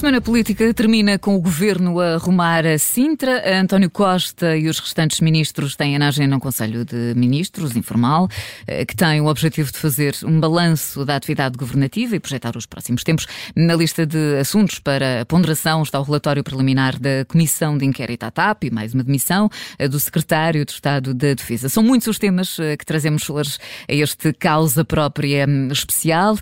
semana política termina com o governo a arrumar a Sintra. António Costa e os restantes ministros têm a agenda um Conselho de Ministros informal, eh, que tem o objetivo de fazer um balanço da atividade governativa e projetar os próximos tempos. Na lista de assuntos para ponderação está o relatório preliminar da Comissão de Inquérito à TAP e mais uma demissão eh, do Secretário de Estado da Defesa. São muitos os temas eh, que trazemos hoje a este causa própria hum, especial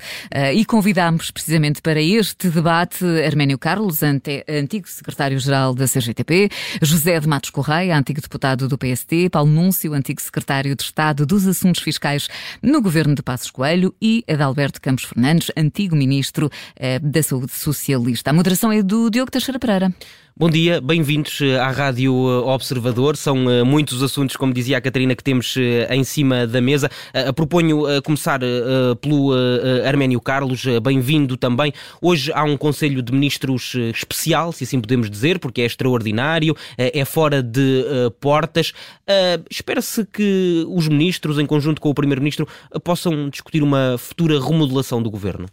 e convidamos precisamente para este debate Arménio Carlos, antigo secretário-geral da CGTP, José de Matos Correia, antigo deputado do PST, Paulo Núncio, antigo secretário de Estado dos Assuntos Fiscais no governo de Passos Coelho e Adalberto Campos Fernandes, antigo ministro eh, da Saúde Socialista. A moderação é do Diogo Teixeira Pereira. Bom dia, bem-vindos eh, à Rádio eh, Observador. São uh, muitos assuntos, como dizia a Catarina, que temos em cima da mesa. Proponho começar pelo Arménio Carlos, bem-vindo também. Hoje há um Conselho de Ministros especial, se assim podemos dizer, porque é extraordinário, é fora de portas. Espera-se que os ministros, em conjunto com o Primeiro-Ministro, possam discutir uma futura remodelação do governo.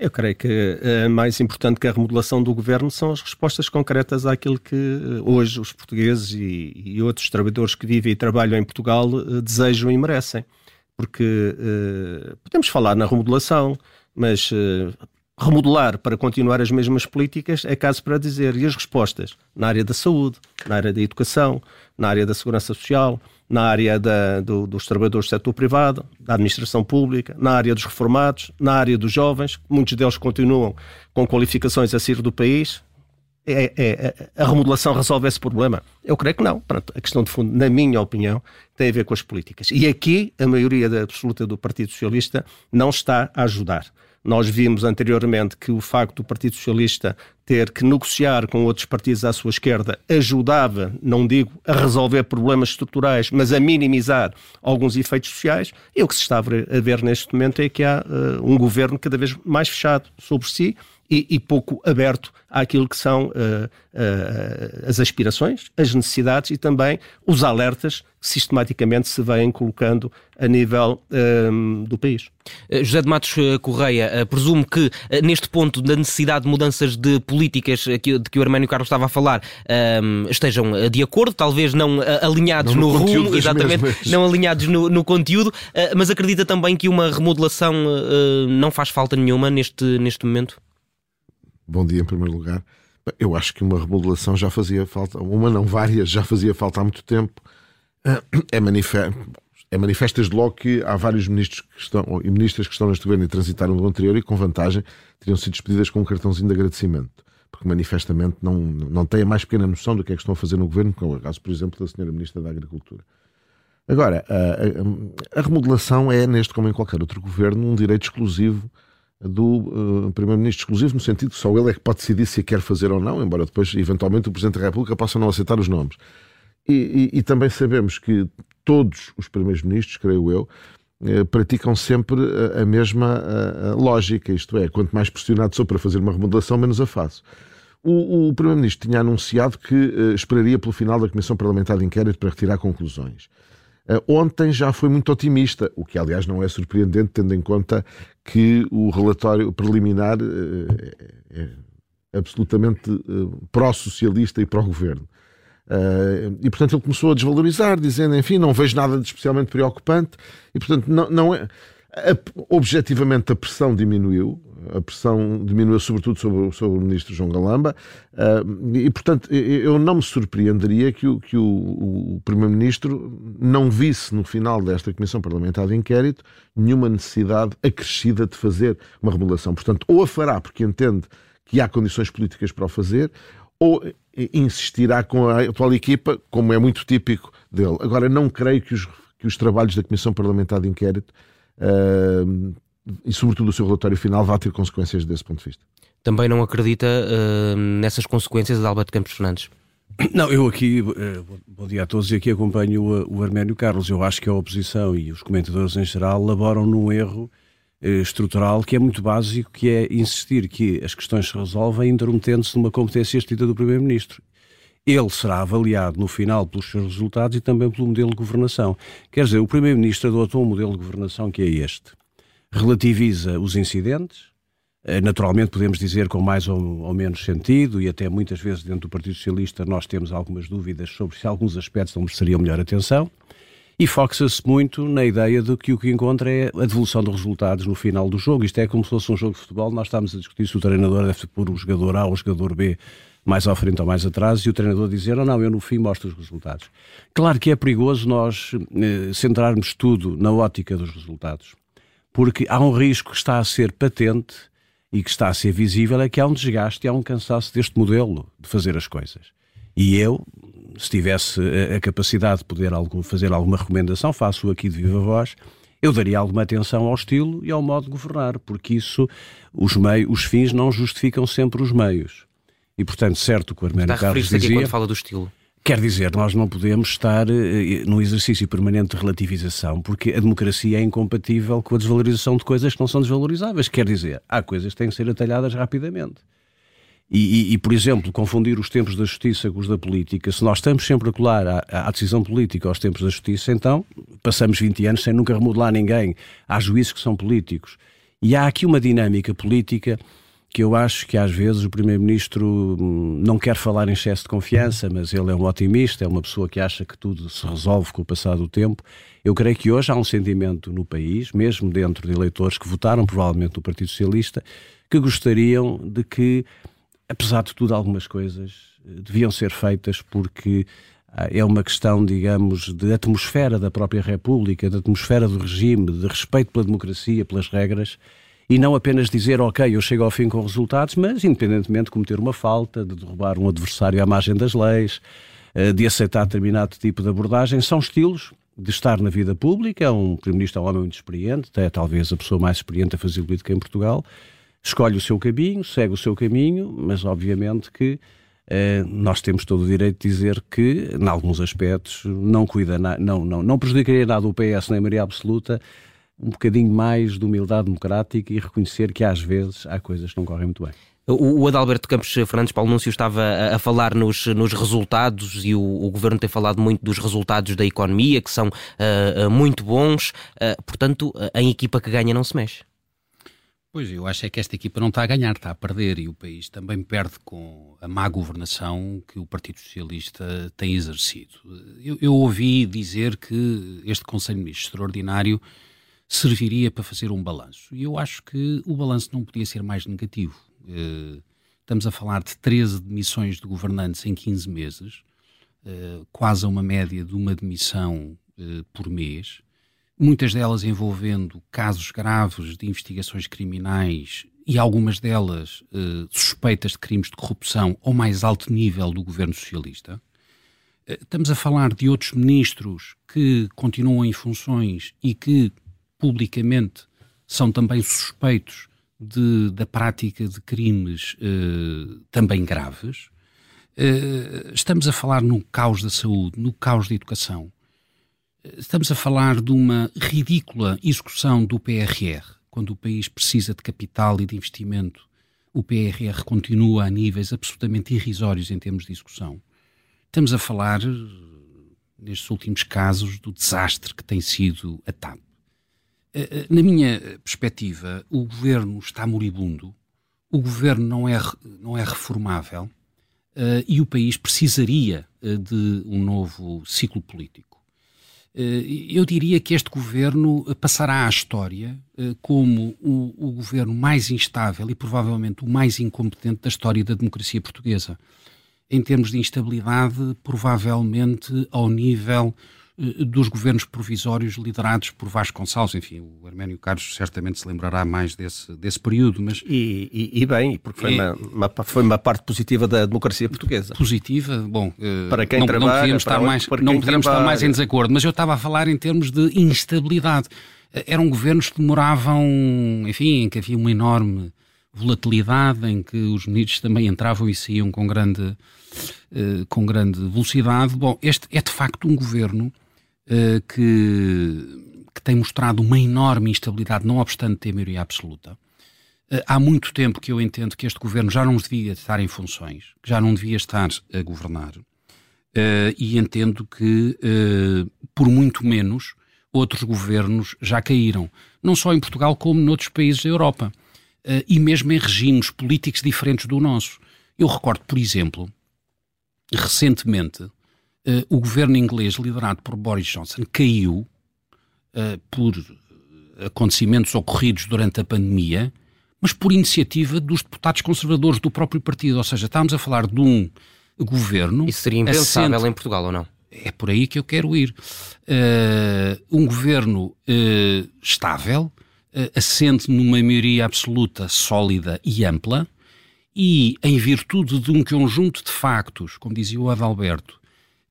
Eu creio que uh, mais importante que a remodelação do governo são as respostas concretas àquilo que uh, hoje os portugueses e, e, outros trabalhadores que vivem e trabalham em Portugal uh, desejam e merecem. Porque podemos falar na remodelação, mas remodelar para continuar as mesmas políticas é caso para dizer. E as respostas na área da saúde, na área da educação, na área da segurança social, na área da, do, dos trabalhadores do setor privado, da administração pública, na área dos reformados, na área dos jovens, muitos deles continuam com qualificações a sair do país. É, é, é, a remodelação resolve esse problema? Eu creio que não. Pronto, a questão de fundo, na minha opinião, tem a ver com as políticas. E aqui a maioria absoluta do Partido Socialista não está a ajudar. Nós vimos anteriormente que o facto do Partido Socialista ter que negociar com outros partidos à sua esquerda ajudava, não digo a resolver problemas estruturais, mas a minimizar alguns efeitos sociais. E o que se está a ver neste momento é que há uh, um governo cada vez mais fechado sobre si e, e pouco aberto àquilo que são uh, uh, as aspirações, as necessidades e também os alertas que sistematicamente se vêm colocando a nível um, do país. José de Matos Correia, presumo que neste ponto da necessidade de mudanças de políticas de que o Arménio Carlos estava a falar um, estejam de acordo, talvez não alinhados não no, no rumo, exatamente, mesmas. não alinhados no, no conteúdo, mas acredita também que uma remodelação não faz falta nenhuma neste, neste momento? Bom dia, em primeiro lugar. Eu acho que uma remodelação já fazia falta, uma não, várias, já fazia falta há muito tempo. É manifesto, é manifesto desde logo que há vários ministros que estão, e ministras que estão neste governo e transitaram do anterior e com vantagem teriam sido despedidas com um cartãozinho de agradecimento. Porque manifestamente não, não têm a mais pequena noção do que é que estão a fazer no governo, como é o caso, por exemplo, da senhora Ministra da Agricultura. Agora, a, a, a remodelação é, neste como em qualquer outro governo, um direito exclusivo do uh, Primeiro-Ministro exclusivo, no sentido que só ele é que pode decidir se quer fazer ou não, embora depois, eventualmente, o Presidente da República possa não aceitar os nomes. E, e, e também sabemos que todos os Primeiros-Ministros, creio eu, eh, praticam sempre a, a mesma a, a lógica, isto é, quanto mais pressionado sou para fazer uma remodelação, menos a faço. O, o Primeiro-Ministro tinha anunciado que uh, esperaria pelo final da Comissão Parlamentar de Inquérito para retirar conclusões. Uh, ontem já foi muito otimista, o que aliás não é surpreendente, tendo em conta que o relatório preliminar uh, é absolutamente pró-socialista e pró-governo. e portanto ele começou a desvalorizar, dizendo, enfim, não vejo nada de especialmente preocupante, e portanto não, não é. Objetivamente a pressão diminuiu, a pressão diminuiu sobretudo sobre, sobre o ministro João Galamba, uh, e portanto eu não me surpreenderia que o, que o, o primeiro-ministro não visse no final desta comissão parlamentar de inquérito nenhuma necessidade acrescida de fazer uma remodelação. Portanto, ou a fará porque entende que há condições políticas para o fazer, ou insistirá com a atual equipa, como é muito típico dele. Agora, não creio que os, que os trabalhos da Comissão Parlamentar de Inquérito uh, e, sobretudo, o seu relatório final vai ter consequências desse ponto de vista. Também não acredita uh, nessas consequências de Alberto Campos Fernandes? Não, eu aqui, uh, bom dia a todos, e aqui acompanho o, o Arménio Carlos. Eu acho que a oposição e os comentadores em geral laboram num erro uh, estrutural que é muito básico, que é insistir que as questões se resolvem interrompendo-se numa competência extinta do Primeiro-Ministro. Ele será avaliado no final pelos seus resultados e também pelo modelo de governação. Quer dizer, o Primeiro-Ministro adotou um modelo de governação que é este relativiza os incidentes, Eh, naturalmente, podemos dizer com mais ou, menos sentido, e até muitas vezes dentro do Partido Socialista nós temos algumas dúvidas sobre se alguns aspectos não mereceriam melhor atenção. E foca-se muito na ideia de que o que encontra é a devolução dos resultados no final do jogo. Isto é como se fosse um jogo de futebol, nós estamos a discutir se o treinador deve pôr o jogador A ou o jogador B mais à frente ou mais atrás, e o treinador dizer, oh, não, eu no fim mostro os resultados. Claro que é perigoso nós eh, centrarmos tudo na ótica dos resultados, porque há um risco que está a ser patente e que está a ser visível, é que há um desgaste e há um cansaço deste modelo de fazer as coisas. E eu, se tivesse a, a capacidade de poder fazer alguma recomendação, faço aqui de viva voz, eu daria alguma atenção ao estilo e ao modo de governar, porque isso, os, meios, os fins não justificam sempre os meios. E, portanto, certo que o Arménio Está Carlos dizia... quando fala do estilo. Quer dizer, nós não podemos estar uh, num exercício permanente de relativização, porque a democracia é incompatível com a desvalorização de coisas que não são desvalorizáveis. Quer dizer, há coisas que têm que ser atalhadas rapidamente. E, e, e, por exemplo, confundir os tempos da justiça com os da política, se nós estamos sempre a colar à, à, decisão política aos tempos da justiça, então passamos 20 anos sem nunca remodelar ninguém. Há juízes que são políticos. E há aqui uma dinâmica política que eu acho que às vezes o Primeiro-Ministro hum, não quer falar em excesso de confiança, mas ele é um otimista, é uma pessoa que acha que tudo se resolve com o passar do tempo. Eu creio que hoje há um sentimento no país, mesmo dentro de eleitores que votaram provavelmente no Partido Socialista, que gostariam de que, apesar de tudo, algumas coisas eh, deviam ser feitas porque ah, é uma questão, digamos, de atmosfera da própria República, de atmosfera do regime, de respeito pela democracia, pelas regras e não apenas dizer, ok, eu chego ao fim com resultados, mas independentemente de cometer uma falta, de derrubar um adversário à margem das leis, eh, de aceitar determinado tipo de abordagem, são estilos de estar na vida pública. É um Primeiro-Ministro é um homem muito experiente, é talvez a pessoa mais experiente a fazer política em Portugal. Escolhe o seu caminho, segue o seu caminho, mas obviamente que eh, nós temos todo o direito de dizer que, em alguns aspectos, não cuida, não, não, não prejudicaria nada o PS nem a maioria absoluta um bocadinho mais de humildade democrática e reconhecer que às vezes há coisas que não correm muito bem. O, Adalberto Campos Fernandes Paulo Núncio estava a, falar nos, nos resultados e o, o, Governo tem falado muito dos resultados da economia, que são uh, muito bons. Uh, portanto, em equipa que ganha não se mexe. Pois, eu acho é que esta equipa não está a ganhar, está a perder e o país também perde com a má governação que o Partido Socialista tem exercido. Eu, eu ouvi dizer que este Conselho de Ministros Extraordinário serviria para fazer um balanço. E eu acho que o balanço não podia ser mais negativo. Uh, estamos a falar de 13 demissões de governantes em 15 meses, uh, quase a uma média de uma demissão uh, por mês, muitas delas envolvendo casos graves de investigações criminais e algumas delas suspeitas de crimes de corrupção ao mais alto nível do governo socialista. Estamos a falar de outros ministros que continuam em funções e que publicamente são também suspeitos de, da prática de crimes uh, também graves. Uh, estamos a falar no caos da saúde, no caos da educação. Uh, estamos a falar de uma ridícula execução do PRR. Quando o país precisa de capital e de investimento, o PRR continua a níveis absolutamente irrisórios em termos de execução. Estamos a falar, nestes últimos casos, do desastre que tem sido a TAP. Eh, eh, na minha perspectiva, o governo está moribundo, o governo não é, não é reformável uh, e o país precisaria uh, de um novo ciclo político. Uh, eu diria que este governo passará à história como o, o, governo mais instável e provavelmente o mais incompetente da história da democracia portuguesa. Em termos de instabilidade, provavelmente ao nível dos governos provisórios liderados por Vasco Gonçalves. Enfim, o Arménio Carlos certamente se lembrará mais desse, desse período. Mas... E, e, e bem, porque foi, uma, uma, foi uma parte positiva da democracia portuguesa. Positiva, bom, eh, para quem não, trabalha, não podíamos, estar, mais, não podíamos estar mais em desacordo, mas eu estava a falar em termos de instabilidade. Eh, eram governos que demoravam, enfim, em que havia uma enorme volatilidade, em que os ministros também entravam e saíam com grande, com grande velocidade. Bom, este é de facto um governo uh, que, que tem mostrado uma enorme instabilidade, não obstante ter maioria absoluta. Uh, há muito tempo que eu entendo que este governo já não devia estar em funções, que já não devia estar a governar. Uh, e entendo que, por muito menos, outros governos já caíram. Não só em Portugal, como noutros países da Europa. e mesmo em regimes políticos diferentes do nosso. Eu recordo, por exemplo, recentemente, o governo inglês liderado por Boris Johnson caiu por acontecimentos ocorridos durante a pandemia, mas por iniciativa dos deputados conservadores do próprio partido. Ou seja, estamos a falar de um governo. Isso seria impensável assente... em Portugal ou não? É por aí que eu quero ir. Uh, um governo uh, estável, uh, assente numa maioria absoluta, sólida e ampla, e em virtude de um conjunto de factos, como dizia o Adalberto,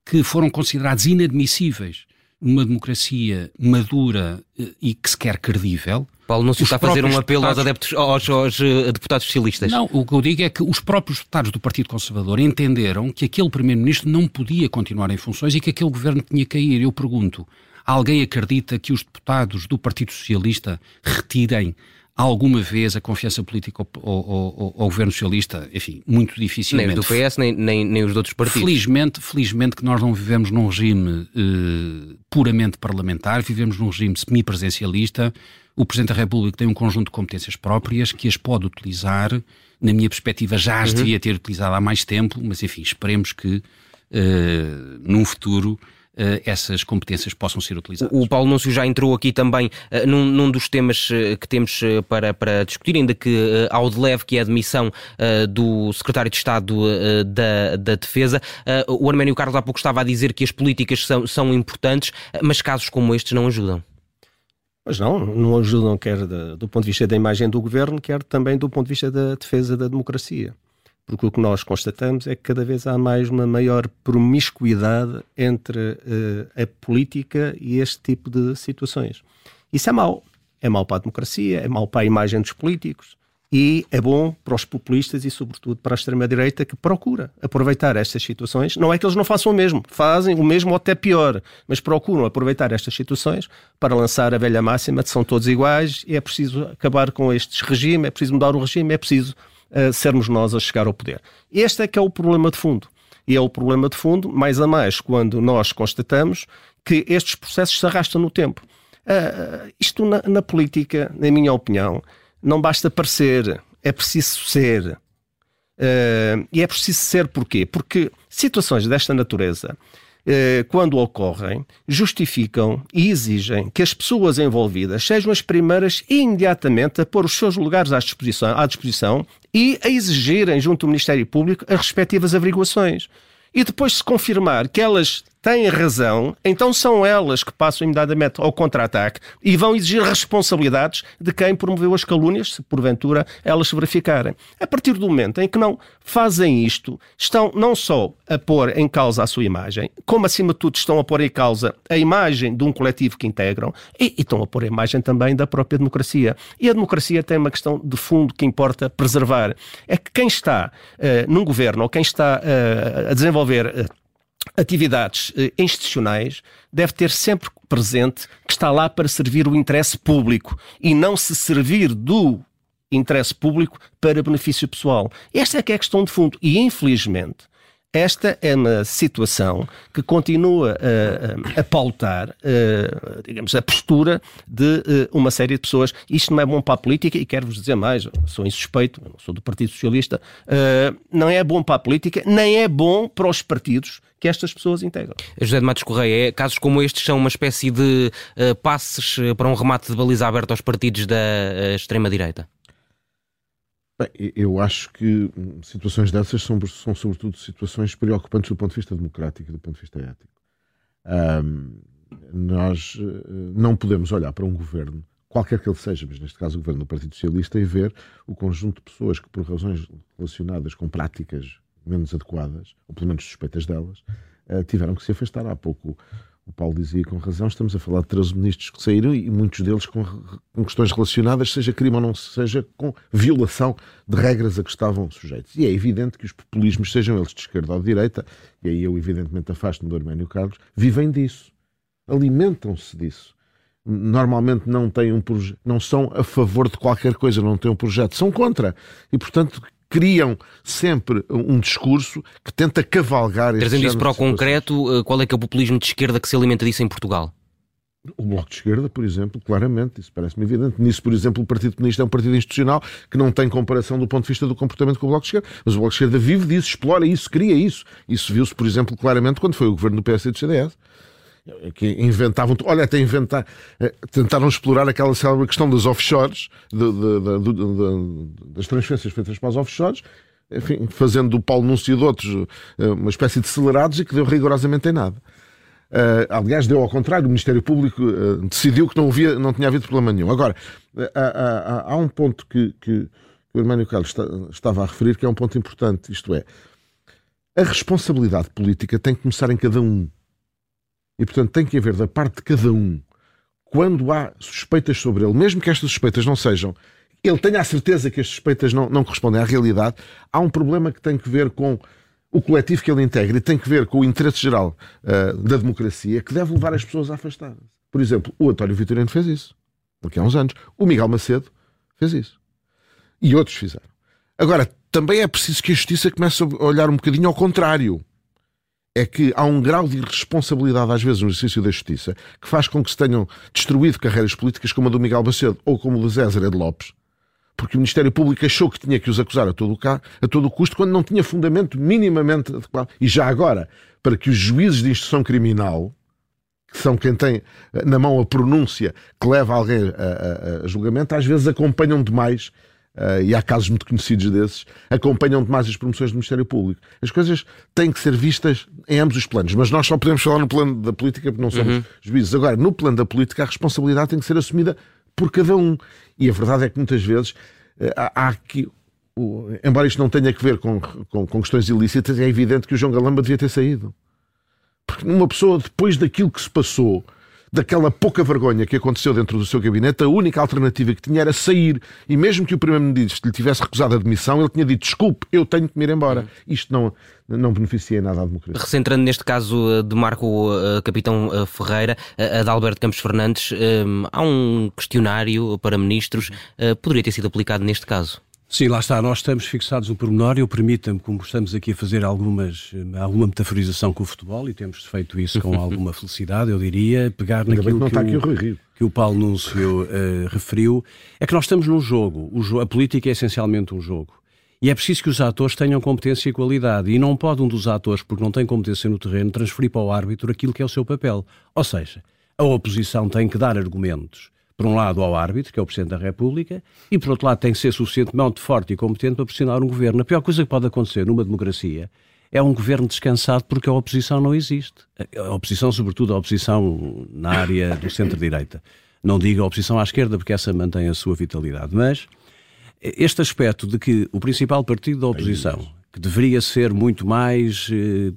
que foram considerados inadmissíveis numa democracia madura e que se quer credível, Paulo não se está a fazer um apelo aos, adeptos, aos, aos, uh, deputados socialistas. Não, o que eu digo é que os próprios deputados do Partido Conservador entenderam que aquele Primeiro-Ministro não podia continuar em funções e que aquele governo tinha que cair. Eu pergunto, alguém acredita que os deputados do Partido Socialista retirem alguma vez a confiança política ao, ao, ao, ao, governo socialista, enfim, muito dificilmente. Nem do PS, nem, nem, nem os outros partidos. Felizmente, felizmente que nós não vivemos num regime eh, puramente parlamentar, vivemos num regime semipresencialista. O Presidente da República tem um conjunto de competências próprias que as pode utilizar. Na minha perspectiva, já as uhum. devia ter utilizado há mais tempo, mas enfim, esperemos que eh, num futuro essas competências possam ser utilizadas. O Paulo Núncio já entrou aqui também uh, num, num, dos temas uh, que temos para, para discutir, ainda que ao de leve, que é a admissão do Secretário de Estado da, da Defesa. o Arménio Carlos há pouco estava a dizer que as políticas são, são importantes, mas casos como estes não ajudam. Mas não, não ajudam quer do ponto de vista da imagem do governo, quer também do ponto de vista da defesa da democracia porque o que nós constatamos é que cada vez há mais uma maior promiscuidade entre uh, a política e este tipo de situações. Isso é mau. É mau para a democracia, é mau para a imagem dos políticos e é bom para os populistas e, sobretudo, para a extrema-direita que procura aproveitar estas situações. Não é que eles não façam o mesmo, fazem o mesmo ou até pior, mas procuram aproveitar estas situações para lançar a velha máxima de são todos iguais e é preciso acabar com este regime, é preciso mudar o regime, é preciso uh, sermos nós a chegar ao poder. Este é que é o problema de fundo. E é o problema de fundo, mais a mais, quando nós constatamos que estes processos se arrastam no tempo. Uh, isto na, na, política, na minha opinião, não basta parecer, é preciso ser. Uh, e é preciso ser porquê? Porque situações desta natureza quando ocorrem, justificam e exigem que as pessoas envolvidas sejam as primeiras imediatamente a pôr os seus lugares à disposição, à disposição e a exigirem junto ao Ministério Público as respectivas averiguações. E depois se confirmar que elas têm razão, então são elas que passam imediatamente ao contra-ataque e vão exigir responsabilidades de quem promoveu as calúnias, se porventura elas se verificarem. A partir do momento em que não fazem isto, estão não só a pôr em causa a sua imagem, como acima de tudo estão a pôr em causa a imagem de um coletivo que integram e, e estão a pôr a imagem também da própria democracia. E a democracia tem uma questão de fundo que importa preservar. É que quem está uh, num governo ou quem está uh, a desenvolver uh, atividades eh, institucionais deve ter sempre presente que está lá para servir o interesse público e não se servir do interesse público para benefício pessoal. Esta é que é a questão de fundo. E, infelizmente, esta é uma situação que continua a, pautar, a, digamos, a postura de eh, uma série de pessoas. Isto não é bom para a política e quero-vos dizer mais, sou insuspeito, sou do Partido Socialista, eh, não é bom para a política, nem é bom para os partidos que estas pessoas integram. José de Matos Correia, é, casos como estes são uma espécie de uh, passes para um remate de baliza aberta aos partidos da uh, extrema-direita? Bem, eu acho que situações dessas são, são sobretudo situações preocupantes do ponto de vista democrático e do ponto de vista ético. Um, nós não podemos olhar para um governo, qualquer que ele seja, mas neste caso o governo do Partido Socialista, e ver o conjunto de pessoas que, por razões relacionadas com práticas menos adequadas, ou pelo menos suspeitas delas, uh, tiveram que se afastar. Há pouco o Paulo dizia com razão, estamos a falar de 13 ministros que saíram e muitos deles com, com, questões relacionadas, seja crime ou não seja, com violação de regras a que estavam sujeitos. E é evidente que os populismos, sejam eles de esquerda ou de direita, e aí eu evidentemente afasto-me do Arménio Carlos, vivem disso. Alimentam-se disso. Normalmente não têm um não são a favor de qualquer coisa, não têm um projeto, são contra. E portanto criam sempre um discurso que tenta cavalgar Trazendo isso para o concreto, eh, qual é que é o populismo de esquerda que se alimenta disso em Portugal? O Bloco de Esquerda, por exemplo, claramente, isso parece-me evidente. Nisso, por exemplo, o Partido Comunista é um partido institucional que não tem comparação do ponto de vista do comportamento com o Bloco de Esquerda. Mas o Bloco de Esquerda vive disso, explora isso, cria isso. Isso viu-se, por exemplo, claramente quando foi o governo do PS e do CDS. Que inventavam, olha, até inventar, eh, tentaram explorar aquela célebre questão das offshores, de, de, de, das transferências feitas para as offshores, enfim, fazendo do Paulo Núncio e de outros eh, uma espécie de acelerados e que deu rigorosamente em nada. Uh, aliás, deu ao contrário, o Ministério Público uh, decidiu que não, havia, não tinha havido problema nenhum. Agora, uh, há, há, um ponto que, que, que o Hermânio Carlos está, estava a referir que é um ponto importante, isto é, a responsabilidade política tem que começar em cada um. E, portanto, tem que haver da parte de cada um, quando há suspeitas sobre ele, mesmo que estas suspeitas não sejam, ele tenha a certeza que as suspeitas não, não correspondem à realidade, há um problema que tem que ver com o coletivo que ele integra e tem que ver com o interesse geral uh, da democracia que deve levar as pessoas a afastar-se. Por exemplo, o António Vitorino fez isso, porque há uns anos. O Miguel Macedo fez isso. E outros fizeram. Agora, também é preciso que a justiça comece a olhar um bocadinho ao contrário. É que há um grau de irresponsabilidade, às vezes, no exercício da justiça, que faz com que se tenham destruído carreiras políticas como a do Miguel Macedo ou como a do César de Lopes, porque o Ministério Público achou que tinha que os acusar a todo, o, a todo o custo, quando não tinha fundamento minimamente adequado. E já agora, para que os juízes de instrução criminal, que são quem tem eh, na mão a pronúncia que leva alguém a, a, a julgamento, às vezes acompanham demais, uh, e há casos muito conhecidos desses, acompanham demais as promoções do Ministério Público. As coisas têm que ser vistas em ambos os planos, mas nós só podemos falar no plano da política porque não somos uhum. juízes. Agora, no plano da política, a responsabilidade tem que ser assumida por cada um. E a verdade é que muitas vezes eh, há aqui. Embora isto não tenha que ver com, com, com questões ilícitas, é evidente que o João Galamba devia ter saído. Porque uma pessoa, depois daquilo que se passou, daquela pouca vergonha que aconteceu dentro do seu gabinete, a única alternativa que tinha era sair. E mesmo que o Primeiro-Ministro lhe tivesse recusado a admissão, ele tinha dito: desculpe, eu tenho que me ir embora. Isto não, não beneficia nada à democracia. Recentrando neste caso eh, de Marco uh, Capitão uh, Ferreira, uh, de Alberto Campos Fernandes, há um questionário para ministros, poderia ter sido aplicado neste caso? Sim, lá está. Nós estamos fixados no pormenor. Eu permita-me, como estamos aqui a fazer algumas, alguma metaforização com o futebol, e temos feito isso com alguma felicidade, eu diria, pegar Ainda naquilo que, que, o, que o Paulo Núncio uh, referiu, é que nós estamos num jogo. O, a política é essencialmente um jogo. E é preciso que os atores tenham competência e qualidade. E não pode um dos atores, porque não tem competência no terreno, transferir para o árbitro aquilo que é o seu papel. Ou seja, a oposição tem que dar argumentos por um lado, ao árbitro, que é o Presidente da República, e por outro lado, tem que ser suficientemente forte e competente para pressionar um governo. A pior coisa que pode acontecer numa democracia é um governo descansado porque a oposição não existe. A oposição, sobretudo a oposição na área do centro-direita. Não digo a oposição à esquerda, porque essa mantém a sua vitalidade. Mas este aspecto de que o principal partido da oposição, que deveria ser muito mais, eh,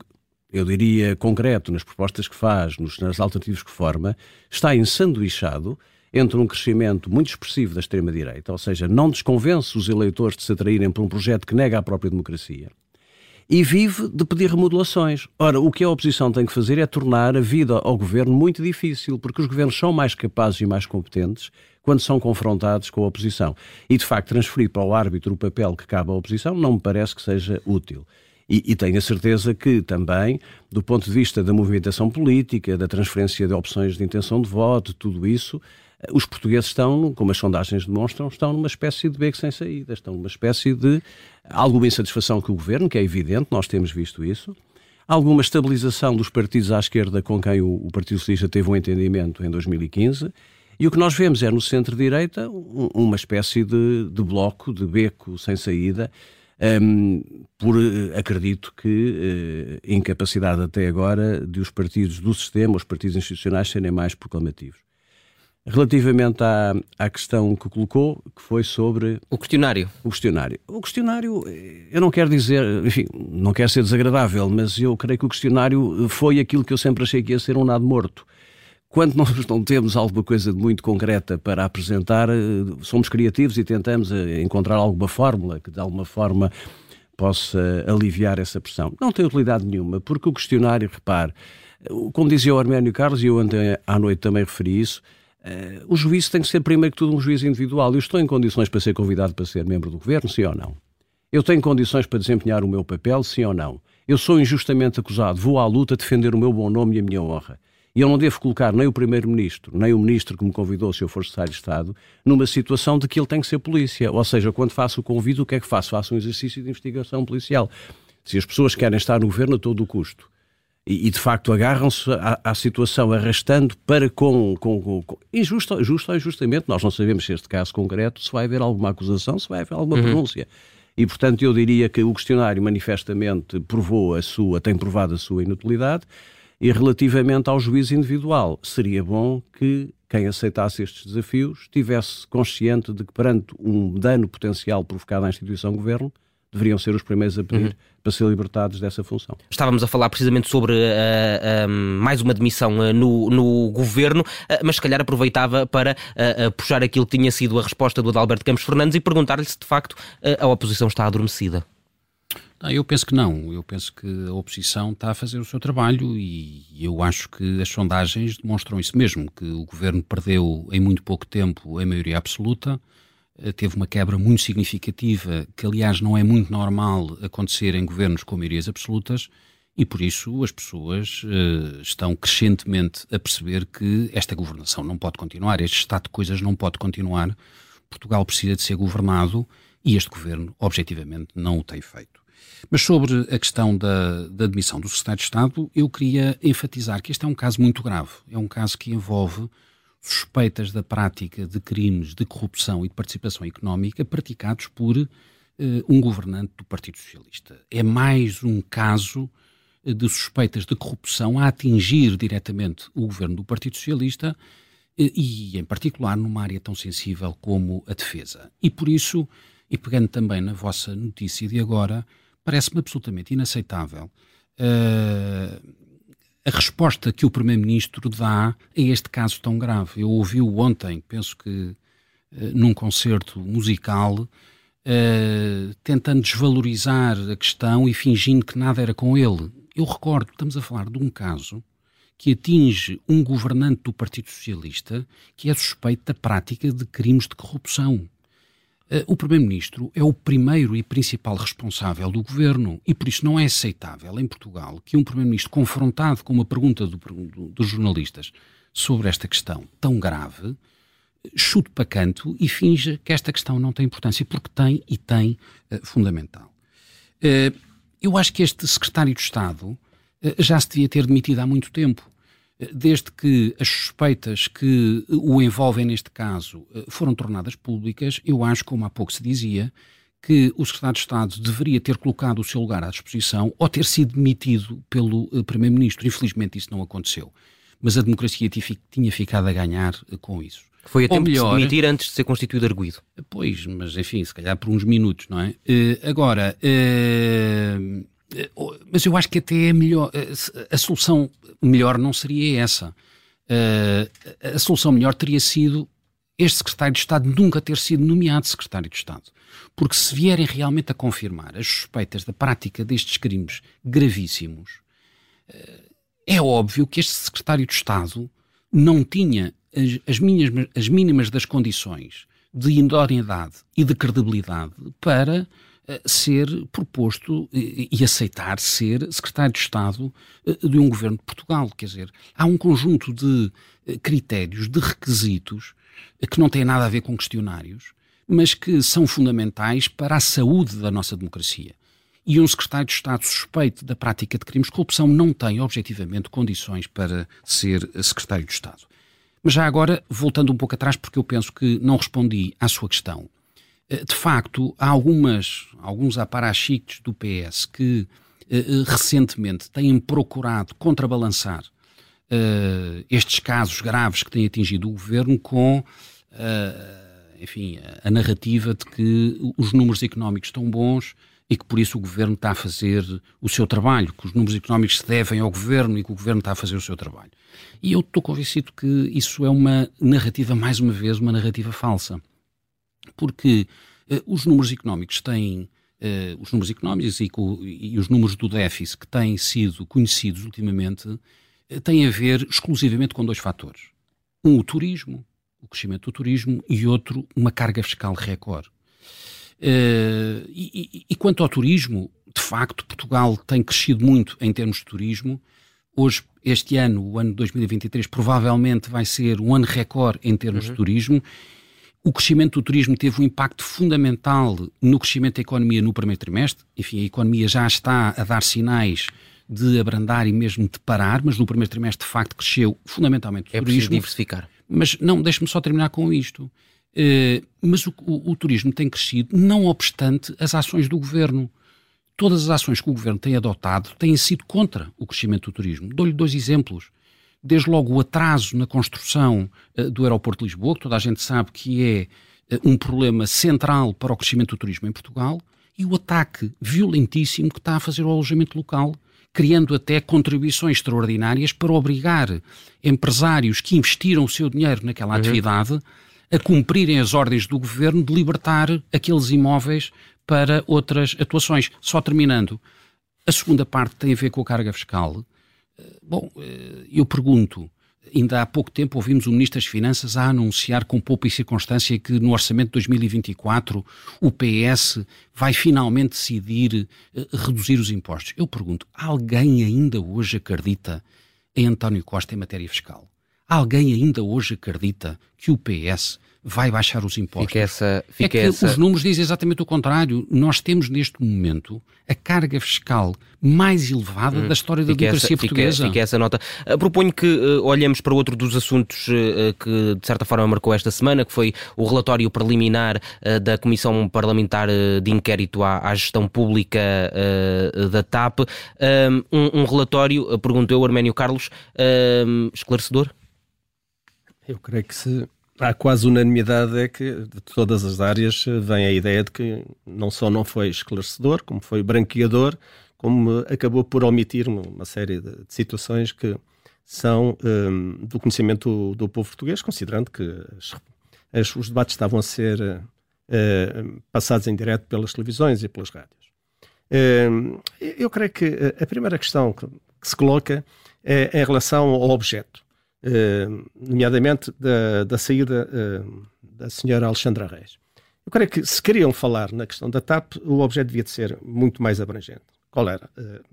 eu diria, concreto nas propostas que faz, nas alternativas que forma, está ensanduichado entre um crescimento muito expressivo da extrema-direita, ou seja, não desconvence os eleitores de se atraírem por um projeto que nega a própria democracia, e vive de pedir remodelações. Ora, o que a oposição tem que fazer é tornar a vida ao governo muito difícil, porque os governos são mais capazes e mais competentes quando são confrontados com a oposição. E, de facto, transferir para o árbitro o papel que cabe à oposição não me parece que seja útil. E, e, tenho a certeza que também, do ponto de vista da movimentação política, da transferência de opções de intenção de voto, tudo isso, os portugueses estão, como as sondagens demonstram, estão numa espécie de beco sem saída, estão numa espécie de alguma insatisfação com o governo, que é evidente, nós temos visto isso, alguma estabilização dos partidos à esquerda com quem o, o Partido Socialista teve um entendimento em 2015, e o que nós vemos é no centro-direita uma espécie de, de, bloco, de beco sem saída, um, por eh, acredito que uh, incapacidade até agora de os partidos do sistema, os partidos institucionais, serem mais proclamativos. Relativamente à, à questão que colocou, que foi sobre. O questionário. O questionário. O questionário, eu não quero dizer, enfim, não quero ser desagradável, mas eu creio que o questionário foi aquilo que eu sempre achei que ia ser um nado morto. Quando nós não temos alguma coisa de muito concreta para apresentar, eh, somos criativos e tentamos eh, encontrar alguma fórmula que de alguma forma possa aliviar essa pressão. Não tem utilidade nenhuma, porque o questionário, repare, como dizia o Arménio Carlos, e eu ontem à noite também referi isso, Uh, o juízo tem que ser, primeiro que tudo, um juízo individual. Eu estou em condições para ser convidado para ser membro do governo, sim ou não? Eu tenho condições para desempenhar o meu papel, sim ou não? Eu sou injustamente acusado, vou à luta defender o meu bom nome e a minha honra. E eu não devo colocar nem o Primeiro-Ministro, nem o Ministro que me convidou, se eu for secretário de Estado, numa situação de que ele tem que ser polícia. Ou seja, quando faço o convite, o que é que faço? Faço um exercício de investigação policial. Se as pessoas querem estar no governo a todo o custo e, e de facto agarram-se à, à, situação arrastando para com, com, com, com injusto, justo ou injustamente, nós não sabemos se este caso concreto se vai haver alguma acusação, se vai haver alguma uhum. pronúncia. E, portanto, eu diria que o questionário manifestamente provou a sua, tem provado a sua inutilidade. E relativamente ao juízo individual, seria bom que quem aceitasse estes desafios estivesse consciente de que, perante um dano potencial provocado à instituição governo, deveriam ser os primeiros a pedir uhum. para ser libertados dessa função. Estávamos a falar precisamente sobre uh, uh, mais uma demissão uh, no, no, governo, mas se calhar aproveitava para puxar aquilo que tinha sido a resposta do Adalberto Campos Fernandes e perguntar-lhe se de facto a oposição está adormecida. Não, eu penso que não. Eu penso que a oposição está a fazer o seu trabalho e eu acho que as sondagens demonstram isso mesmo, que o governo perdeu em muito pouco tempo a maioria absoluta, teve uma quebra muito significativa, que aliás não é muito normal acontecer em governos com maiorias absolutas, e por isso as pessoas uh, estão crescentemente a perceber que esta governação não pode continuar, este estado de coisas não pode continuar. Portugal precisa de ser governado e este governo, objetivamente, não o tem feito. Mas sobre a questão da, da admissão do secretário de Estado, eu queria enfatizar que este é um caso muito grave. É um caso que envolve suspeitas da prática de crimes de corrupção e de participação económica praticados por uh, um governante do Partido Socialista. É mais um caso uh, de suspeitas de corrupção a atingir diretamente o governo do Partido Socialista uh, e, em particular, numa área tão sensível como a defesa. E por isso, e pegando também na vossa notícia de agora, parece-me absolutamente inaceitável a resposta que o Primeiro-Ministro dá a este caso tão grave. Eu ouvi-o ontem, penso que eh, num concerto musical, uh, tentando desvalorizar a questão e fingindo que nada era com ele. Eu recordo, estamos a falar de um caso que atinge um governante do Partido Socialista que é suspeito da prática de crimes de corrupção. Eh, o Primeiro-Ministro é o primeiro e principal responsável do governo e por isso não é aceitável em Portugal que um Primeiro-Ministro confrontado com uma pergunta do, do, dos jornalistas sobre esta questão tão grave chute para canto e finja que esta questão não tem importância, porque tem e tem uh, fundamental. Eu acho que este secretário de Estado já se devia ter demitido há muito tempo desde que as suspeitas que o envolvem neste caso eh, foram tornadas públicas, eu acho, como há pouco se dizia, que o secretário de Estado deveria ter colocado o seu lugar à disposição ou ter sido demitido pelo eh, Primeiro-Ministro. Infelizmente isso não aconteceu. Mas a democracia tinha ficado a ganhar eh, com isso. Foi a tempo melhor, de se demitir antes de ser constituído arguído. Pois, mas enfim, se calhar por uns minutos, não é? Uh, agora, uh, eh, mas eu acho que até é melhor. Eh, a solução melhor não seria essa. Eh, a solução melhor teria sido este secretário de Estado nunca ter sido nomeado secretário de Estado. Porque se vierem realmente a confirmar as suspeitas da prática destes crimes gravíssimos, é óbvio que este secretário de Estado não tinha as, as, minhas, as mínimas das condições de idoneidade e de credibilidade para ser proposto e aceitar ser secretário de Estado eh, de um governo de Portugal. Quer dizer, há um conjunto de eh, critérios, de requisitos, eh, que não têm nada a ver com questionários, mas que são fundamentais para a saúde da nossa democracia. E um secretário de Estado suspeito da prática de crimes de corrupção não tem, objetivamente, condições para ser secretário de Estado. Mas já agora, voltando um pouco atrás, porque eu penso que não respondi à sua questão. Eh, de facto, há algumas, alguns aparachitos do PS que uh, recentemente têm procurado contrabalançar estes casos graves que têm atingido o governo com, enfim, a narrativa de que os números económicos estão bons e que por isso o governo está a fazer o seu trabalho, que os números económicos se devem ao governo e que o governo está a fazer o seu trabalho. E eu estou convencido que isso é uma narrativa, mais uma vez, uma narrativa falsa porque uh, os números económicos têm. Uh, os números económicos e, e, os números do déficit que têm sido conhecidos ultimamente uh, têm a ver exclusivamente com dois fatores. Um, o turismo, o crescimento do turismo, e outro, uma carga fiscal recorde. Uh, e, e, quanto ao turismo, de facto, Portugal tem crescido muito em termos de turismo, Hoje, este ano, o ano 2023, provavelmente vai ser um ano recorde em termos uhum. de turismo. O crescimento do turismo teve um impacto fundamental no crescimento da economia no primeiro trimestre. Enfim, a economia já está a dar sinais de abrandar e mesmo de parar, mas no primeiro trimestre, de facto, cresceu fundamentalmente o é turismo. É diversificar. Mas não, deixe-me só terminar com isto. Uh, mas o, o, o, turismo tem crescido, não obstante as ações do governo. Todas as ações que o governo tem adotado têm sido contra o crescimento do turismo. Dou-lhe dois exemplos. Desde logo o atraso na construção uh, do aeroporto de Lisboa, que toda a gente sabe que é uh, um problema central para o crescimento do turismo em Portugal, e o ataque violentíssimo que está a fazer o alojamento local criando até contribuições extraordinárias para obrigar empresários que investiram o seu dinheiro naquela uhum. atividade a cumprirem as ordens do governo de libertar aqueles imóveis para outras atuações. Só terminando, a segunda parte tem a ver com a carga fiscal. Eh, bom, eh, eu pergunto, ainda há pouco tempo ouvimos o Ministro das Finanças a anunciar com pouca circunstância que no orçamento de 2024 o PS vai finalmente decidir uh, reduzir os impostos. Eu pergunto, alguém ainda hoje acredita em António Costa em matéria fiscal? Alguém ainda hoje acredita que o PS vai baixar os impostos. Fica essa, fica é que essa... os números dizem exatamente o contrário. Nós temos neste momento a carga fiscal mais elevada hum, da história da democracia portuguesa. Fica, fica, essa nota. Uh, proponho que uh, olhemos para outro dos assuntos uh, que de certa forma marcou esta semana, que foi o relatório preliminar uh, da Comissão Parlamentar de Inquérito à, à Gestão Pública uh, da TAP. Um, um relatório, perguntou eu, Arménio Carlos, esclarecedor? Eu creio que se há quase unanimidade é que de todas as áreas vem a ideia de que não só não foi esclarecedor, como foi branqueador, como acabou por omitir uma série de, de situações que são um, do conhecimento do, do, povo português, considerando que as, as, os debates estavam a ser uh, passados em direto pelas televisões e pelas rádios. Uh, eu creio que a primeira questão que, que se coloca é em relação ao objeto. Eh, nomeadamente da, da saída uh, da senhora Alexandra Reis. Eu creio que se queriam falar na questão da TAP, o objeto devia de ser muito mais abrangente. Qual era? Uh,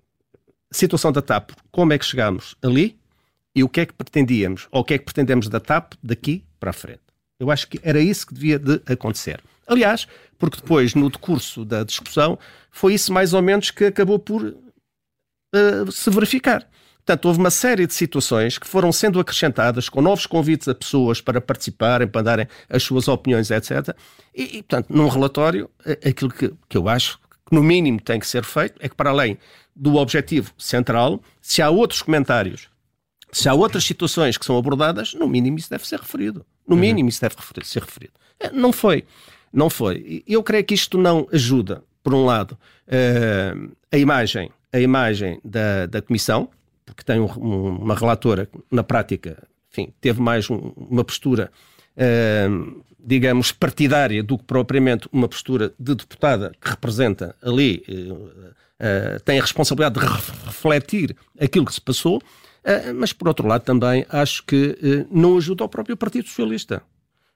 a situação da TAP, como é que chegámos ali e o que é que pretendíamos, ou o que é que pretendemos da TAP daqui para a frente. Eu acho que era isso que devia de acontecer. Aliás, porque depois, no decurso da discussão, foi isso mais ou menos que acabou por uh, se verificar. Portanto, houve uma série de situações que foram sendo acrescentadas com novos convites a pessoas para participarem, para darem as suas opiniões, etc. E, e portanto, num relatório, aquilo que, que eu acho que no mínimo tem que ser feito é que, para além do objetivo central, se há outros comentários, se há outras situações que são abordadas, no mínimo isso deve ser referido. No uhum. mínimo isso deve ser referido. É, não foi. Não foi. Eu creio que isto não ajuda, por um lado, eh, a imagem, a imagem da, da Comissão, porque tem um, uma relatora na prática, enfim, teve mais um, uma postura, uh, digamos, partidária do que propriamente uma postura de deputada que representa ali, uh, tem a responsabilidade de refletir aquilo que se passou, mas por outro lado também acho que não ajuda ao próprio Partido Socialista.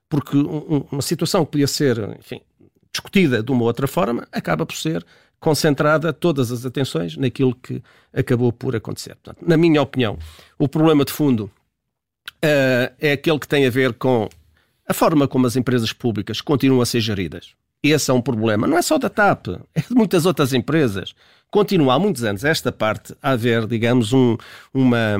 Porque um, uma situação que podia ser, enfim, discutida de uma outra forma, acaba por ser concentrada todas as atenções naquilo que acabou por acontecer. Portanto, na minha opinião, o problema de fundo uh, é aquele que tem a ver com a forma como as empresas públicas continuam a ser geridas. Esse é um problema. Não é só da TAP, é de muitas outras empresas. Continua há muitos anos esta parte a haver, digamos, um, uma,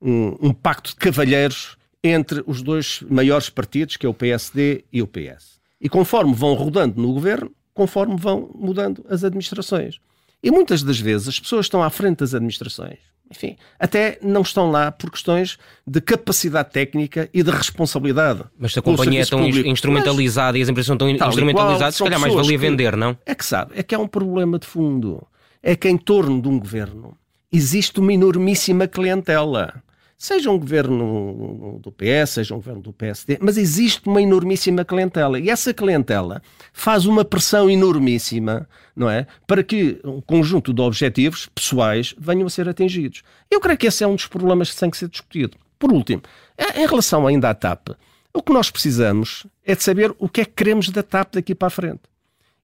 um, um pacto de cavalheiros entre os dois maiores partidos, que é o PSD e o PS. E conforme vão rodando no governo, conforme vão mudando as administrações. E muitas das vezes as pessoas estão à frente das administrações. Enfim, até não estão lá por questões de capacidade técnica e de responsabilidade. Mas se a companhia é tão público. instrumentalizada Mas, e as empresas são tão instrumentalizadas, se calhar mais valia vender, não? É que sabe, é que há um problema de fundo. É que em torno de um governo existe uma enormíssima clientela seja um governo do PS, seja um governo do PSD, mas existe uma enormíssima clientela. E essa clientela faz uma pressão enormíssima, não é? Para que um conjunto de objetivos pessoais venham a ser atingidos. Eu creio que esse é um dos problemas que tem que ser discutido. Por último, em relação ainda à TAP, o que nós precisamos é de saber o que é que queremos da TAP daqui para a frente.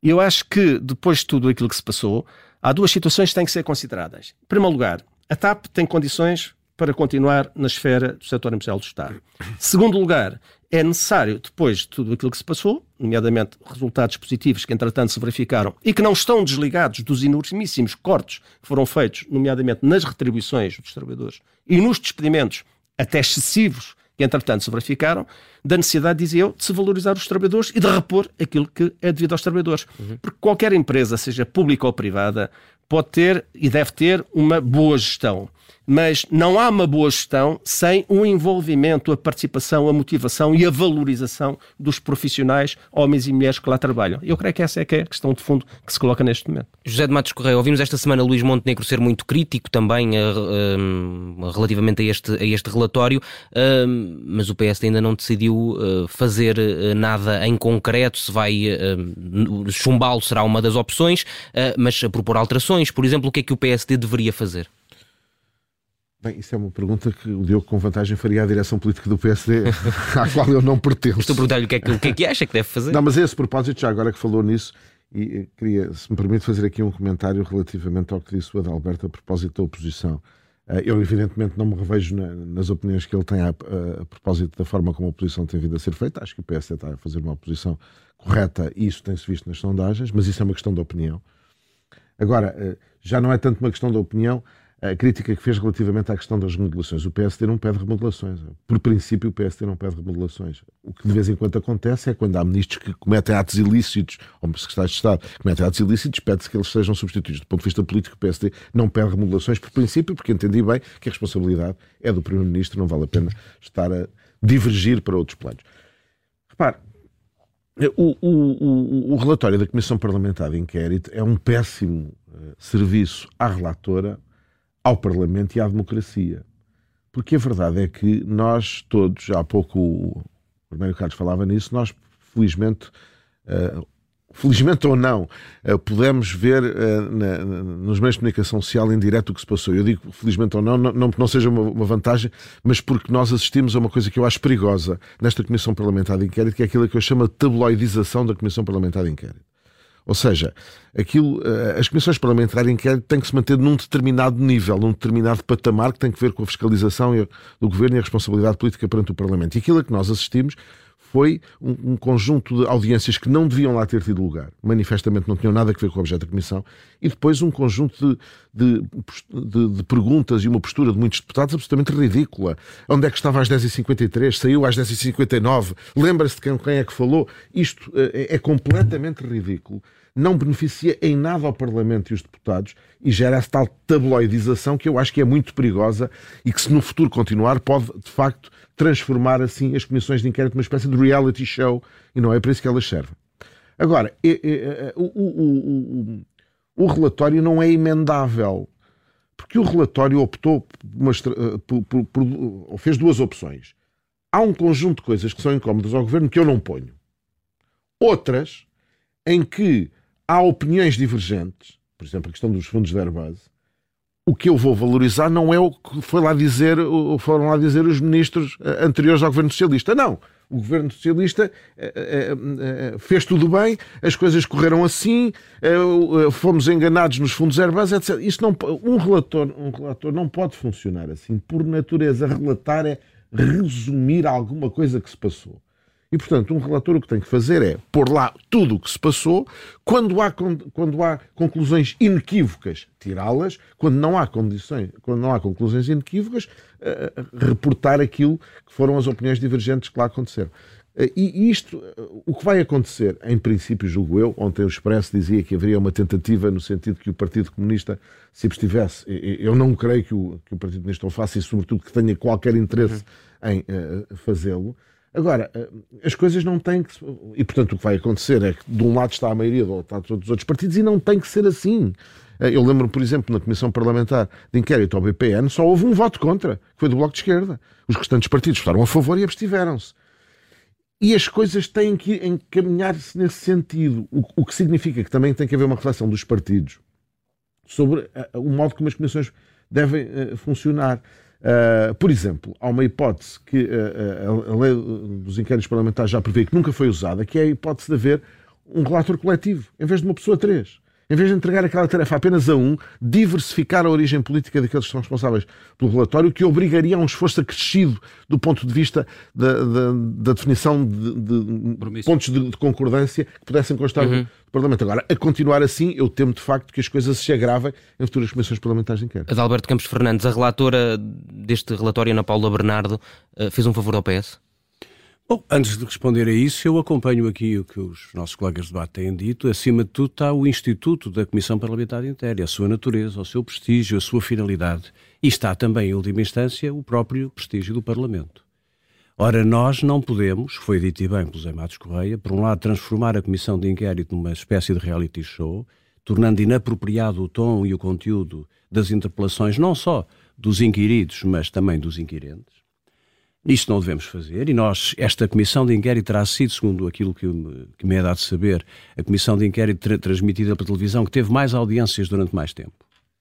E eu acho que, depois de tudo aquilo que se passou, há duas situações que têm que ser consideradas. Em primeiro lugar, a TAP tem condições para continuar na esfera do setor empresarial do Estado. Segundo lugar, é necessário, depois de tudo aquilo que se passou, nomeadamente resultados positivos que entretanto se verificaram e que não estão desligados dos enormíssimos cortes que foram feitos, nomeadamente nas retribuições dos trabalhadores e nos despedimentos até excessivos que entretanto se verificaram, da necessidade, dizia eu, de se valorizar os trabalhadores e de repor aquilo que é devido aos trabalhadores. Uhum. Porque qualquer empresa, seja pública ou privada, pode ter e deve ter uma boa gestão mas não há uma boa gestão sem o envolvimento, a participação, a motivação e a valorização dos profissionais, homens e mulheres que lá trabalham. Eu creio que essa é, é a questão de fundo que se coloca neste momento. José de Matos Correia, ouvimos esta semana Luís Montenegro ser muito crítico também uh, uh, relativamente a este, a este relatório, uh, mas o PS ainda não decidiu fazer nada em concreto, se vai chumbá-lo será uma das opções, mas propor alterações, por exemplo, o que é que o PSD deveria fazer? Bem, isso é uma pergunta que o Diogo com vantagem faria à direção política do PSD, à qual eu não pertenço. Estou a perguntar-lhe o, que é que, o que é que acha que deve fazer. Não, mas esse propósito, já agora que falou nisso, e queria, se me permite, fazer aqui um comentário relativamente ao que disse o Adalberto a propósito da oposição. Eh, eu, evidentemente, não me revejo nas opiniões que ele tem a, a, a, propósito da forma como a oposição tem vindo a ser feita. Acho que o PSD está a fazer uma oposição correta e isso tem-se visto nas sondagens, mas isso é uma questão de opinião. Agora, eh, já não é tanto uma questão de opinião, a crítica que fez relativamente à questão das remodelações. O PSD não pede remodelações. Por princípio, o PSD não pede remodelações. O que de vez em quando acontece é quando há ministros que cometem atos ilícitos, ou secretários de Estado que cometem atos ilícitos, pede-se que eles sejam substituídos. Do ponto de vista político, o PSD não pede remodelações por princípio, porque entendi bem que a responsabilidade é do Primeiro-Ministro, não vale a pena estar a divergir para outros planos. Repare, o, o, o, o relatório da Comissão Parlamentar de Inquérito é um péssimo uh, serviço à relatora ao Parlamento e à democracia. Porque a verdade é que nós todos, há pouco o Primeiro Carlos falava nisso, nós felizmente, uh, felizmente ou não, uh, pudemos ver na, nos meios de comunicação social em direto o que se passou. Eu digo felizmente ou não, não, não não seja uma, uma, vantagem, mas porque nós assistimos a uma coisa que eu acho perigosa nesta Comissão Parlamentar de Inquérito, que é aquilo que eu chamo de tabloidização da Comissão Parlamentar de Inquérito. Ou seja, aquilo, eh, as comissões parlamentares de inquérito têm que se manter num determinado nível, num determinado patamar que tem que ver com a fiscalização do governo e a responsabilidade política perante o Parlamento. E aquilo a que nós assistimos foi um, um, conjunto de audiências que não deviam lá ter tido lugar, manifestamente não tinham nada a ver com o objeto da Comissão, e depois um conjunto de, de, de, de perguntas e uma postura de muitos deputados absolutamente ridícula. Onde é que estava às 10h53? Saiu às 10h59? Lembra-se de quem, quem é que falou? Isto é, é completamente ridículo não beneficia em nada ao Parlamento e os deputados e gera essa tal tabloidização que eu acho que é muito perigosa e que, se no futuro continuar, pode de facto transformar assim as comissões de inquérito numa espécie de reality show e não é para isso que elas servem. Agora, o, o, o, o, relatório não é emendável. Porque o relatório optou uma, eh, por, por, por, fez duas opções. Há um conjunto de coisas que são incómodas ao governo que eu não ponho. Outras em que há opiniões divergentes, por exemplo, a questão dos fundos de Airbus, o que eu vou valorizar não é o que foi lá dizer, foram lá dizer os ministros eh, anteriores ao governo socialista. Não. O governo socialista eh, eh, fez tudo bem, as coisas correram assim, fomos enganados nos fundos Airbus, etc. Isto não, um, relator, um relator não pode funcionar assim. Por natureza, relatar é resumir alguma coisa que se passou. E, portanto, um relator o que tem que fazer é pôr lá tudo o que se passou, quando há, quando há conclusões inequívocas, tirá-las, quando, não há condições, quando não há conclusões inequívocas, uh, reportar aquilo que foram as opiniões divergentes que lá aconteceram. Uh, e isto, uh, o que vai acontecer, em princípio, julgo eu, ontem o Expresso dizia que haveria uma tentativa no sentido que o Partido Comunista se abstivesse. Eu não creio que o, que o Partido Comunista o faça e, sobretudo, que tenha qualquer interesse uhum. em fazê-lo. Agora, eh, as coisas não têm que. E, portanto, o que vai acontecer é que de um lado está a maioria, do outro está todos os outros partidos, e não tem que ser assim. Eh, eu lembro, por exemplo, na Comissão Parlamentar de Inquérito ao BPN, só houve um voto contra, que foi do Bloco de Esquerda. Os restantes partidos votaram a favor e abstiveram-se. E as coisas têm que encaminhar-se nesse sentido, o, que significa que também tem que haver uma reflexão dos partidos sobre uh, o modo como as comissões devem funcionar. Uh, por exemplo, há uma hipótese que uh, a, lei dos inquéritos parlamentares já prevê que nunca foi usada, que é a hipótese de haver um relator coletivo, em vez de uma pessoa três. Em vez de entregar aquela tarefa apenas a um, diversificar a origem política daqueles que são responsáveis pelo relatório, que obrigaria a um esforço acrescido do ponto de vista da, da, da definição de, de pontos de, de, concordância que pudessem constar uhum. do Parlamento. Agora, a continuar assim, eu temo de facto que as coisas se agravem em futuras comissões parlamentares de inquérito. Adalberto Campos Fernandes, a relatora deste relatório, Ana Paula Bernardo, eh, fez um favor ao PS? Bom, antes de responder a isso, eu acompanho aqui o que os nossos colegas de debate têm dito. Acima de tudo está o Instituto da Comissão Parlamentar Intéria, a sua natureza, o seu prestígio, a sua finalidade. E está também, em última instância, o próprio prestígio do Parlamento. Ora, nós não podemos, foi dito e bem pelo Zé Matos Correia, por um lado transformar a Comissão de Inquérito numa espécie de reality show, tornando inapropriado o tom e o conteúdo das interpelações, não só dos inquiridos, mas também dos inquirentes. Isto não devemos fazer e nós, esta comissão de inquérito terá sido, segundo aquilo que me, que me é dado saber, a comissão de inquérito tra transmitida pela televisão que teve mais audiências durante mais tempo.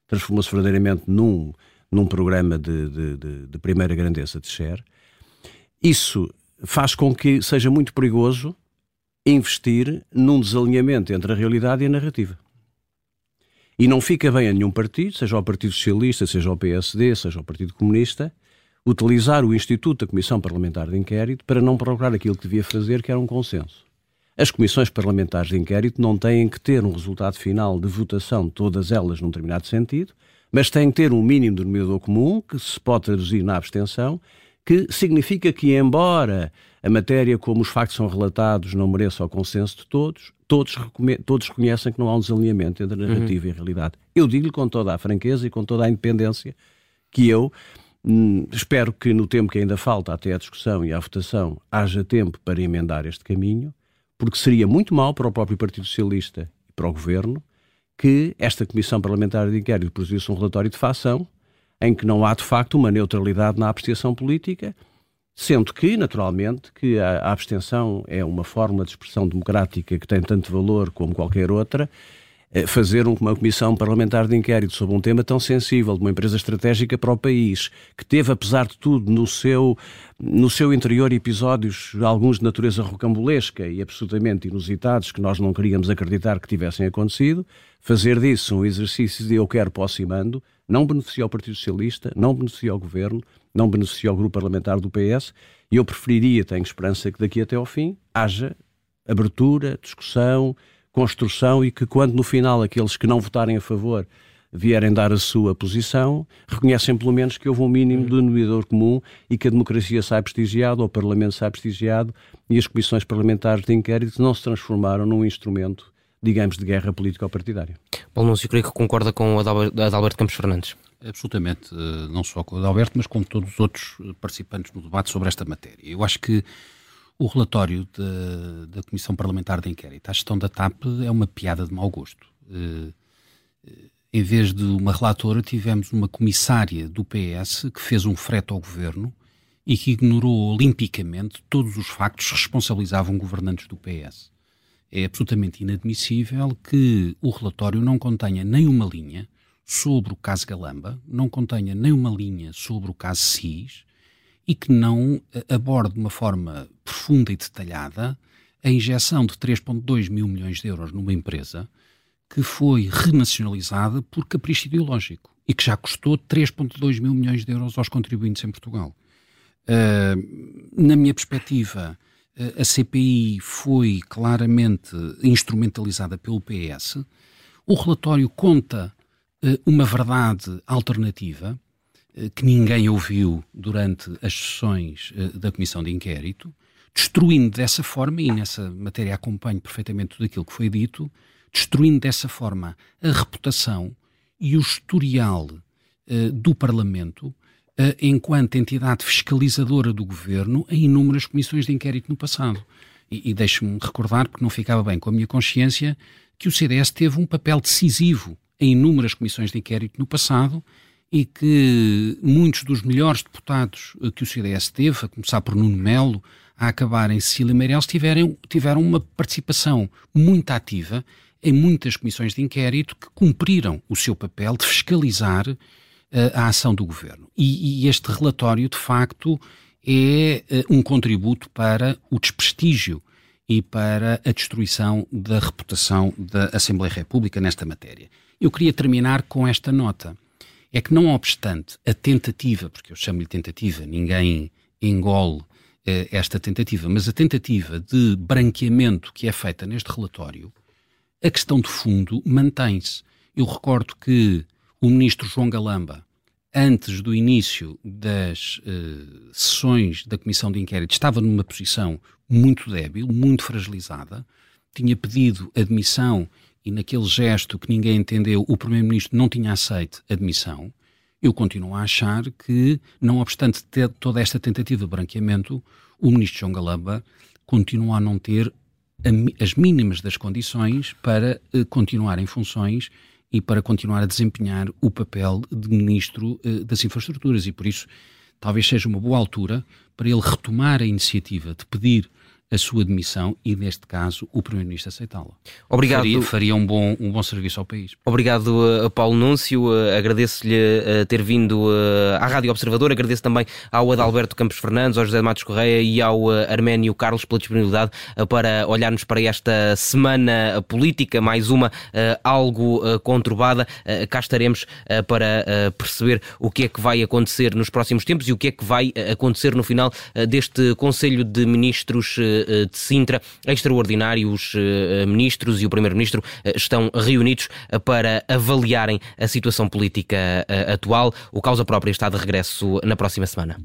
Transformou-se verdadeiramente num, num programa de, de, de, de primeira grandeza de share. Isso faz com que seja muito perigoso investir num desalinhamento entre a realidade e a narrativa. E não fica bem a nenhum partido, seja o Partido Socialista, seja o PSD, seja o Partido Comunista, utilizar o Instituto da Comissão Parlamentar de Inquérito para não procurar aquilo que devia fazer, que era um consenso. As comissões parlamentares de inquérito não têm que ter um resultado final de votação, todas elas num determinado sentido, mas têm que ter um mínimo denominador comum, que se pode traduzir na abstenção, que significa que, embora a matéria como os factos são relatados não mereça o consenso de todos, todos, todos reconhecem que não há um desalinhamento entre a narrativa uhum. e a realidade. Eu digo-lhe com toda a franqueza e com toda a independência que eu Hum, espero que no tempo que ainda falta até à discussão e à votação haja tempo para emendar este caminho, porque seria muito mal para o próprio Partido Socialista e para o Governo que esta Comissão Parlamentar de Inquérito produzisse um relatório de facção em que não há de facto uma neutralidade na apreciação política, sendo que, naturalmente, que a, abstenção é uma forma de expressão democrática que tem tanto valor como qualquer outra fazer uma comissão parlamentar de inquérito sobre um tema tão sensível de uma empresa estratégica para o país, que teve, apesar de tudo, no seu, no seu interior episódios, alguns de natureza rocambolesca e absolutamente inusitados, que nós não queríamos acreditar que tivessem acontecido, fazer disso um exercício de eu quero, posso mando, não beneficia o Partido Socialista, não beneficia o Governo, não beneficia o grupo parlamentar do PS, e eu preferiria, tenho esperança que daqui até ao fim haja abertura, discussão, construção e que, quando no final aqueles que não votarem a favor vierem dar a sua posição, reconhecem pelo menos que houve um mínimo de denominador comum e que a democracia sai prestigiada, ou o Parlamento sai prestigiado e as comissões parlamentares de inquérito não se transformaram num instrumento, digamos, de guerra política ou partidária. Paulo Núncio, creio que concorda com o Adalberto Campos Fernandes. Absolutamente, eh, não só com o Adalberto, mas com todos os outros participantes no debate sobre esta matéria. Eu acho que o relatório de, da Comissão Parlamentar de Inquérito à gestão da TAP é uma piada de mau gosto. Uh, em vez de uma relatora, tivemos uma comissária do PS que fez um frete ao governo e que ignorou olimpicamente todos os factos que responsabilizavam governantes do PS. É absolutamente inadmissível que o relatório não contenha nem uma linha sobre o caso Galamba, não contenha nem uma linha sobre o caso SIS, e que não eh, aborde de uma forma profunda e detalhada a injeção de 3,2 mil milhões de euros numa empresa que foi renacionalizada por capricho ideológico e que já custou 3,2 mil milhões de euros aos contribuintes em Portugal. Uh, na minha perspectiva, uh, a CPI foi claramente instrumentalizada pelo PS. O relatório conta uh, uma verdade alternativa eh, que ninguém ouviu durante as sessões eh, da Comissão de Inquérito, destruindo dessa forma, e nessa matéria acompanho perfeitamente tudo aquilo que foi dito, destruindo dessa forma a reputação e o historial uh, do Parlamento enquanto entidade fiscalizadora do governo em inúmeras comissões de inquérito no passado. E, e deixe-me recordar, porque não ficava bem com a minha consciência, que o CDS teve um papel decisivo em inúmeras comissões de inquérito no passado e que muitos dos melhores deputados eh, que o CDS teve, a começar por Nuno Melo, a acabar em Cecília Meirelles, tiveram, tiveram uma participação muito ativa em muitas comissões de inquérito que cumpriram o seu papel de fiscalizar uh, a ação do governo. E, e, este relatório, de facto, é uh, um contributo para o desprestígio e para a destruição da reputação da Assembleia República nesta matéria. Eu queria terminar com esta nota. É que, não obstante a tentativa, porque eu chamo-lhe tentativa, ninguém engole eh, esta tentativa, mas a tentativa de branqueamento que é feita neste relatório, a questão de fundo mantém-se. Eu recordo que o ministro João Galamba, antes do início das uh, sessões da Comissão de Inquérito, estava numa posição muito débil, muito fragilizada, tinha pedido admissão e, naquele gesto que ninguém entendeu, o Primeiro-Ministro não tinha aceito admissão. Eu continuo a achar que, não obstante toda esta tentativa de branqueamento, o Ministro João Galamba continua a não ter as mínimas das condições para uh, continuar em funções e para continuar a desempenhar o papel de Ministro uh, das Infraestruturas. E por isso talvez seja uma boa altura para ele retomar a iniciativa de pedir a sua demissão e, neste caso, o Primeiro-Ministro aceitá-la. Obrigado. Faria, faria, um, bom, um bom serviço ao país. Obrigado, uh, Paulo Núncio. Agradeço-lhe ter vindo à Rádio Observador. Agradeço também ao Adalberto Campos Fernandes, ao José Matos Correia e ao Arménio Carlos pela disponibilidade para olharmos para esta semana política, mais uma algo conturbada. Cá estaremos para perceber o que é que vai acontecer nos próximos tempos e o que é que vai acontecer no final deste Conselho de Ministros de Sintra extraordinário. Os eh, ministros e o primeiro-ministro eh, estão reunidos para avaliarem a situação política atual. O Causa Própria está de regresso na próxima semana.